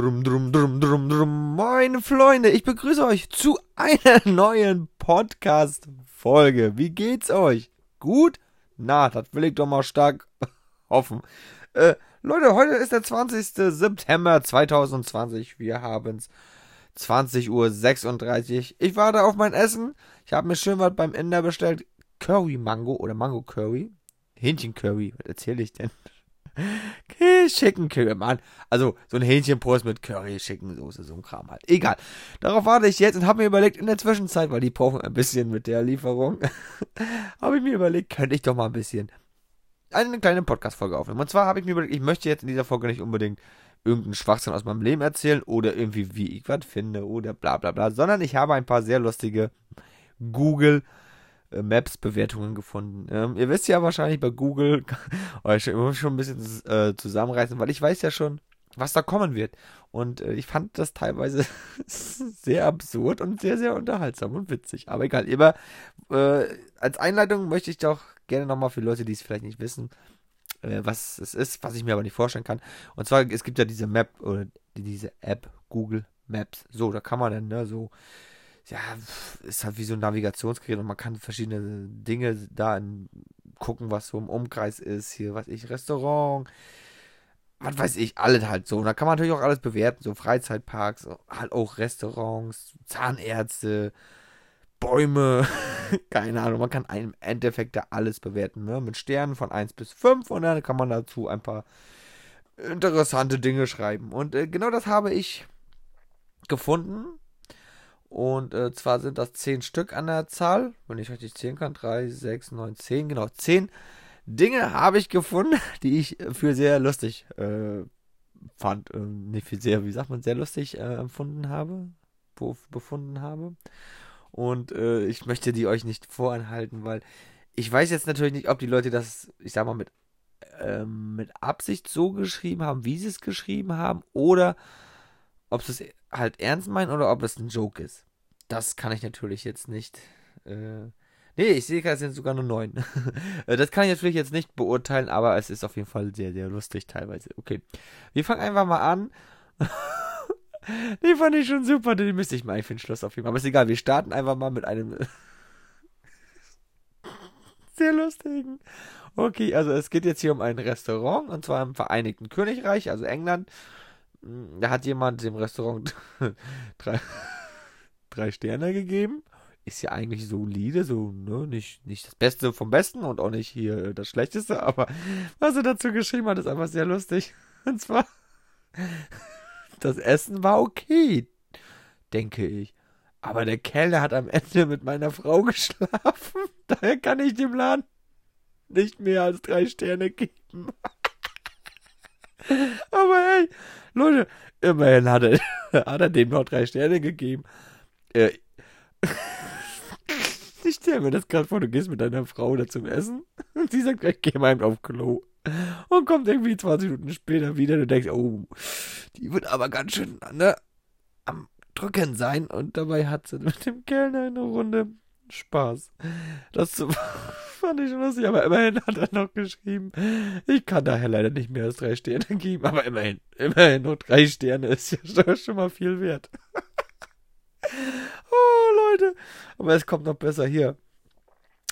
drum, drum, drum, drum, drum. Moin, Freunde, ich begrüße euch zu einer neuen Podcast-Folge. Wie geht's euch? Gut? Na, das will ich doch mal stark hoffen. Äh, Leute, heute ist der 20. September 2020. Wir haben's 20.36 Uhr. Ich warte auf mein Essen. Ich habe mir schön was beim Inder bestellt. Curry Mango oder Mango Curry. Hähnchen Curry. Was erzähle ich denn? Chicken Curry, Mann. Also, so ein Hähnchenpost mit Curry, Schinkensoße, so ein Kram halt. Egal. Darauf warte ich jetzt und habe mir überlegt, in der Zwischenzeit, weil die brauchen ein bisschen mit der Lieferung, habe ich mir überlegt, könnte ich doch mal ein bisschen eine kleine Podcast-Folge aufnehmen. Und zwar habe ich mir überlegt, ich möchte jetzt in dieser Folge nicht unbedingt irgendeinen Schwachsinn aus meinem Leben erzählen oder irgendwie, wie ich was finde oder bla bla bla, sondern ich habe ein paar sehr lustige Google- Maps-Bewertungen gefunden. Ähm, ihr wisst ja wahrscheinlich bei Google, euch schon, schon ein bisschen äh, zusammenreißen, weil ich weiß ja schon, was da kommen wird. Und äh, ich fand das teilweise sehr absurd und sehr, sehr unterhaltsam und witzig. Aber egal, immer äh, als Einleitung möchte ich doch gerne nochmal für Leute, die es vielleicht nicht wissen, äh, was es ist, was ich mir aber nicht vorstellen kann. Und zwar, es gibt ja diese Map oder diese App Google Maps. So, da kann man dann ne, so ja, ist halt wie so ein Navigationsgerät und man kann verschiedene Dinge da in, gucken, was so im Umkreis ist. Hier, was ich, Restaurant, was weiß ich, alles halt so. Und da kann man natürlich auch alles bewerten, so Freizeitparks, halt auch Restaurants, Zahnärzte, Bäume, keine Ahnung. Man kann im Endeffekt da alles bewerten, ne? Mit Sternen von 1 bis 5 und dann kann man dazu ein paar interessante Dinge schreiben. Und äh, genau das habe ich gefunden und äh, zwar sind das 10 Stück an der Zahl, wenn ich richtig zählen kann. 3, 6, 9, 10, genau. 10 Dinge habe ich gefunden, die ich für sehr lustig äh, fand. Äh, nicht für sehr, wie sagt man, sehr lustig äh, empfunden habe, befunden habe. Und äh, ich möchte die euch nicht voranhalten, weil ich weiß jetzt natürlich nicht, ob die Leute das, ich sag mal, mit, ähm, mit Absicht so geschrieben haben, wie sie es geschrieben haben, oder ob sie es halt ernst meinen oder ob es ein Joke ist. Das kann ich natürlich jetzt nicht. Äh, nee, ich sehe gerade, es sind sogar nur neun. Äh, das kann ich natürlich jetzt nicht beurteilen, aber es ist auf jeden Fall sehr, sehr lustig teilweise. Okay. Wir fangen einfach mal an. die fand ich schon super, die müsste ich mal eigentlich für ein Schluss aufheben. Aber ist egal, wir starten einfach mal mit einem sehr lustigen. Okay, also es geht jetzt hier um ein Restaurant und zwar im Vereinigten Königreich, also England. Da hat jemand dem Restaurant drei, drei Sterne gegeben. Ist ja eigentlich solide, so, ne, nicht, nicht das Beste vom Besten und auch nicht hier das Schlechteste, aber was er dazu geschrieben hat, ist einfach sehr lustig. Und zwar, das Essen war okay, denke ich. Aber der Kellner hat am Ende mit meiner Frau geschlafen. Daher kann ich dem Laden nicht mehr als drei Sterne geben. Aber hey, Leute, immerhin hat er, hat er dem noch drei Sterne gegeben. Äh, ich stelle mir das gerade vor, du gehst mit deiner Frau da zum Essen und sie sagt, ich gehe mal eben auf Klo. Und kommt irgendwie 20 Minuten später wieder und du denkst, oh, die wird aber ganz schön ne, am Drücken sein. Und dabei hat sie mit dem Kellner eine Runde Spaß. Das fand ich lustig, aber immerhin hat er noch geschrieben, ich kann daher leider nicht mehr als drei Sterne geben, aber immerhin, immerhin nur drei Sterne ist ja schon mal viel wert. oh, Leute. Aber es kommt noch besser hier.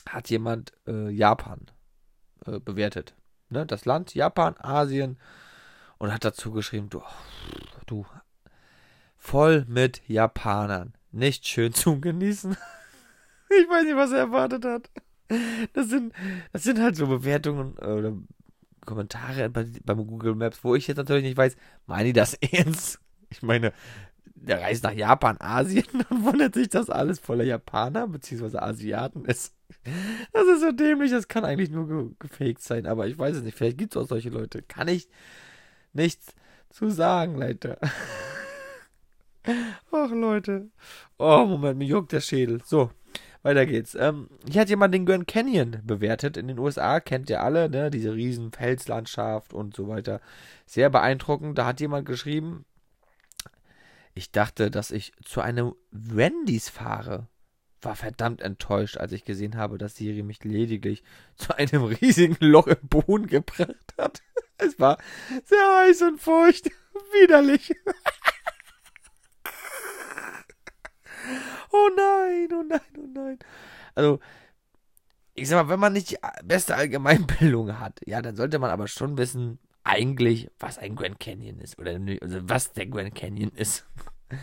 Hat jemand äh, Japan äh, bewertet. Ne? Das Land, Japan, Asien. Und hat dazu geschrieben, du, du, voll mit Japanern. Nicht schön zum Genießen. Ich weiß nicht, was er erwartet hat. Das sind, das sind halt so Bewertungen äh, oder Kommentare bei, beim Google Maps, wo ich jetzt natürlich nicht weiß, meinen die das ernst? Ich meine, der reist nach Japan, Asien und wundert sich, dass alles voller Japaner bzw. Asiaten ist. Das ist so dämlich, das kann eigentlich nur ge gefaked sein, aber ich weiß es nicht. Vielleicht gibt es auch solche Leute. Kann ich nichts zu sagen, Leute. Ach, Leute. Oh, Moment, mir juckt der Schädel. So, weiter geht's. Ähm, hier hat jemand den Grand Canyon bewertet. In den USA kennt ihr alle, ne? Diese riesen Felslandschaft und so weiter. Sehr beeindruckend. Da hat jemand geschrieben, ich dachte, dass ich zu einem Wendy's fahre. War verdammt enttäuscht, als ich gesehen habe, dass Siri mich lediglich zu einem riesigen Loch im Boden gebracht hat. Es war sehr heiß und feucht. Widerlich. Also, ich sag mal, wenn man nicht die beste Allgemeinbildung hat, ja, dann sollte man aber schon wissen, eigentlich, was ein Grand Canyon ist. Oder also was der Grand Canyon ist.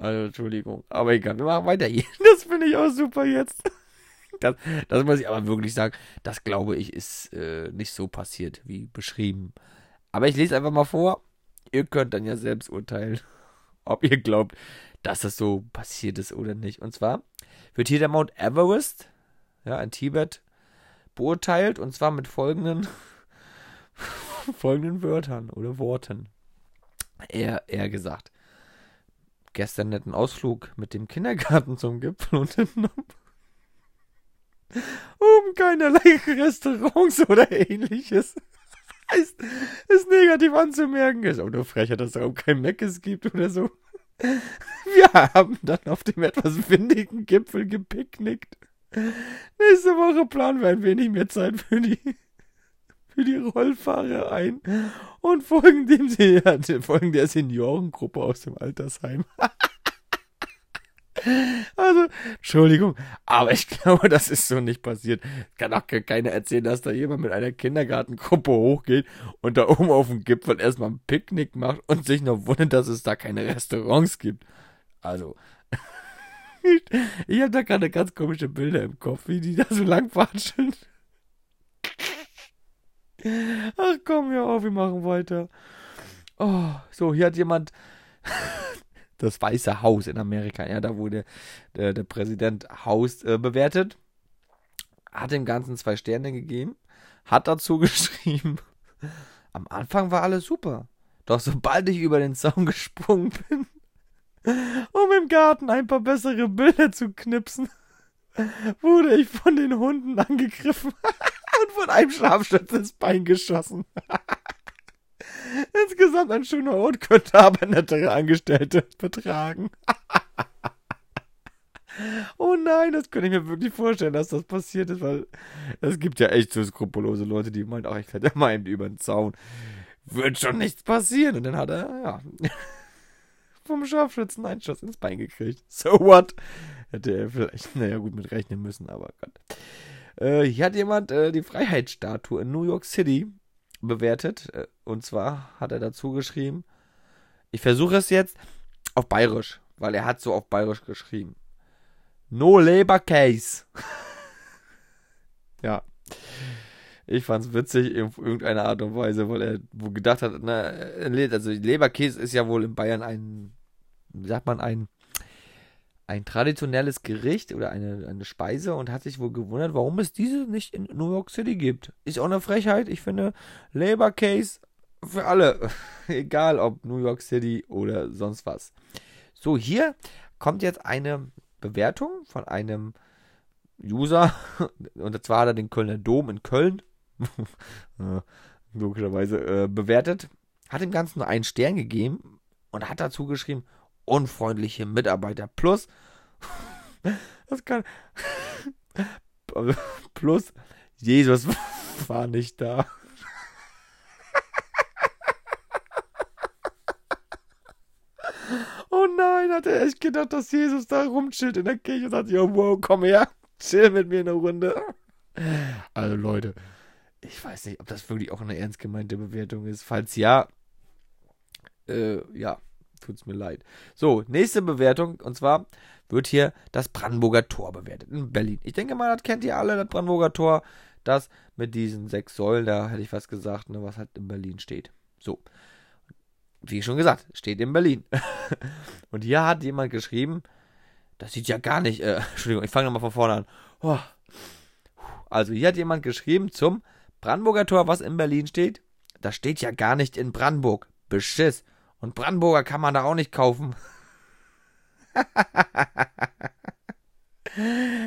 Also, Entschuldigung. Aber egal, wir machen weiter hier. Das finde ich auch super jetzt. Das, das muss ich aber wirklich sagen, das glaube ich ist äh, nicht so passiert, wie beschrieben. Aber ich lese einfach mal vor. Ihr könnt dann ja selbst urteilen, ob ihr glaubt, dass das so passiert ist oder nicht. Und zwar wird hier der Mount Everest, ja, in Tibet, beurteilt. Und zwar mit folgenden, folgenden Wörtern oder Worten. Er, er gesagt. Gestern netten Ausflug mit dem Kindergarten zum Gipfel unternommen. Oben keinerlei Restaurants oder ähnliches. Ist, ist negativ anzumerken. Ist auch nur Frechheit, dass es darum kein Meckes gibt oder so. Wir haben dann auf dem etwas windigen Gipfel gepicknickt. Nächste Woche planen wir ein wenig mehr Zeit für die, für die Rollfahrer ein und folgen dem, folgen der Seniorengruppe aus dem Altersheim. Also, Entschuldigung, aber ich glaube, das ist so nicht passiert. Kann auch keiner erzählen, dass da jemand mit einer Kindergartengruppe hochgeht und da oben auf dem Gipfel erstmal ein Picknick macht und sich noch wundert, dass es da keine Restaurants gibt. Also, ich habe da gerade ganz komische Bilder im Kopf, wie die da so lang watscheln. Ach komm, ja auf, wir machen weiter. Oh, so, hier hat jemand das Weiße Haus in Amerika. Ja, da wurde der, der Präsident Haus äh, bewertet. Hat dem Ganzen zwei Sterne gegeben. Hat dazu geschrieben, am Anfang war alles super. Doch sobald ich über den Zaun gesprungen bin, um im Garten ein paar bessere Bilder zu knipsen, wurde ich von den Hunden angegriffen und von einem Scharfschützen ins Bein geschossen. Insgesamt ein schöner Ort könnte aber nettere Angestellte betragen. oh nein, das könnte ich mir wirklich vorstellen, dass das passiert ist, weil es gibt ja echt so skrupellose Leute, die meinen, ach, ich hätte mal eben über den Zaun. Wird schon nichts passieren. Und dann hat er, ja, vom Scharfschützen einen Schuss ins Bein gekriegt. So what? Hätte er vielleicht, naja, gut mit rechnen müssen, aber Gott. Äh, hier hat jemand äh, die Freiheitsstatue in New York City bewertet. Äh, und zwar hat er dazu geschrieben, ich versuche es jetzt auf Bayerisch, weil er hat so auf Bayerisch geschrieben. No Labor Case. ja. Ich fand es witzig in irgendeiner Art und Weise, weil er gedacht hat, na, also Leberkäse ist ja wohl in Bayern ein, wie sagt man, ein ein traditionelles Gericht oder eine, eine Speise und hat sich wohl gewundert, warum es diese nicht in New York City gibt. Ist auch eine Frechheit. Ich finde Labor Case für alle. Egal ob New York City oder sonst was. So, hier kommt jetzt eine Bewertung von einem User. Und zwar hat er den Kölner Dom in Köln logischerweise äh, bewertet. Hat dem Ganzen nur einen Stern gegeben und hat dazu geschrieben, unfreundliche Mitarbeiter. Plus, das kann. Plus, Jesus war nicht da. Oh nein, hat er echt gedacht, dass Jesus da rumchillt in der Kirche und sagt, yo, wow, komm her, chill mit mir eine Runde. Also Leute, ich weiß nicht, ob das wirklich auch eine ernst gemeinte Bewertung ist. Falls ja, äh, ja, tut's mir leid. So, nächste Bewertung. Und zwar wird hier das Brandenburger Tor bewertet in Berlin. Ich denke mal, das kennt ihr alle, das Brandenburger Tor. Das mit diesen sechs Säulen, da hätte ich was gesagt, ne, was halt in Berlin steht. So. Wie schon gesagt, steht in Berlin. Und hier hat jemand geschrieben, das sieht ja gar nicht, äh, Entschuldigung, ich fange nochmal von vorne an. Oh. Also hier hat jemand geschrieben zum Brandenburger Tor, was in Berlin steht. Das steht ja gar nicht in Brandenburg. Beschiss. Und Brandenburger kann man da auch nicht kaufen.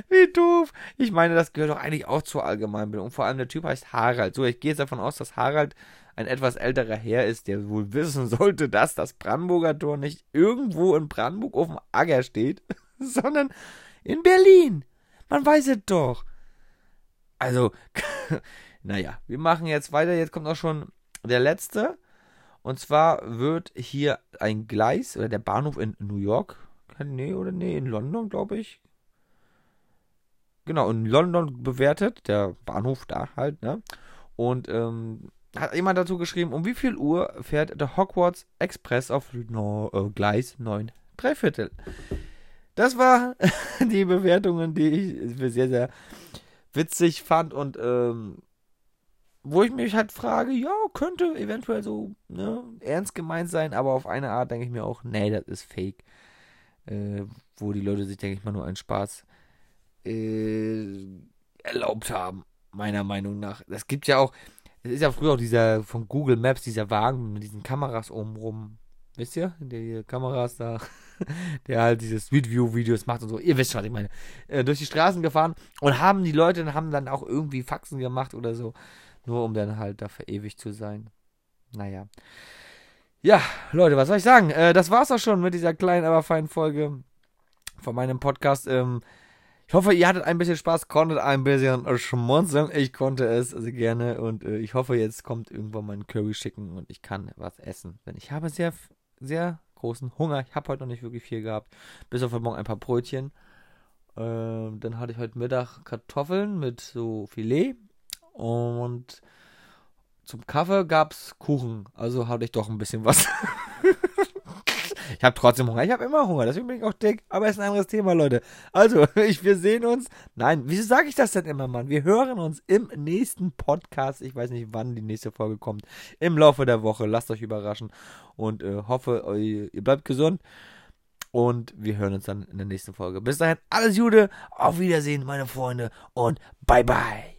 Wie doof. Ich meine, das gehört doch eigentlich auch zur Allgemeinbildung. vor allem der Typ heißt Harald. So, ich gehe jetzt davon aus, dass Harald ein etwas älterer Herr ist, der wohl wissen sollte, dass das Brandenburger Tor nicht irgendwo in Brandenburg auf dem Acker steht, sondern in Berlin. Man weiß es doch. Also, naja, wir machen jetzt weiter. Jetzt kommt auch schon der letzte. Und zwar wird hier ein Gleis oder der Bahnhof in New York, nee, oder nee, in London, glaube ich. genau, in London bewertet, der Bahnhof da halt, ne? Und ähm, hat jemand dazu geschrieben, um wie viel Uhr fährt der Hogwarts Express auf no, äh, Gleis 9 Dreiviertel? Das war die Bewertungen, die ich sehr, sehr witzig fand und ähm, wo ich mich halt frage, ja, könnte eventuell so ne, ernst gemeint sein, aber auf eine Art denke ich mir auch, nee, das ist fake. Äh, wo die Leute sich, denke ich mal, nur einen Spaß äh, erlaubt haben, meiner Meinung nach. Das gibt ja auch, es ist ja früher auch dieser von Google Maps, dieser Wagen mit diesen Kameras oben rum. Wisst ihr? Die Kameras da, der halt diese Street View Videos macht und so. Ihr wisst, was ich meine. Äh, durch die Straßen gefahren und haben die Leute haben dann auch irgendwie Faxen gemacht oder so. Nur um dann halt da verewigt zu sein. Naja. Ja, Leute, was soll ich sagen? Äh, das war's auch schon mit dieser kleinen, aber feinen Folge von meinem Podcast. Ähm, ich hoffe, ihr hattet ein bisschen Spaß, konntet ein bisschen schmunzeln. Ich konnte es also gerne und äh, ich hoffe, jetzt kommt irgendwann mein Curry schicken und ich kann was essen. Denn ich habe sehr, sehr großen Hunger. Ich habe heute noch nicht wirklich viel gehabt. Bis auf heute Morgen ein paar Brötchen. Ähm, dann hatte ich heute Mittag Kartoffeln mit so Filet und zum Kaffee gab es Kuchen. Also hatte ich doch ein bisschen was. Ich habe trotzdem Hunger. Ich habe immer Hunger, deswegen bin ich auch dick. Aber es ist ein anderes Thema, Leute. Also, ich, wir sehen uns. Nein, wieso sage ich das denn immer, Mann? Wir hören uns im nächsten Podcast. Ich weiß nicht, wann die nächste Folge kommt. Im Laufe der Woche. Lasst euch überraschen. Und äh, hoffe, ihr bleibt gesund. Und wir hören uns dann in der nächsten Folge. Bis dahin, alles Gute. Auf Wiedersehen, meine Freunde. Und bye, bye.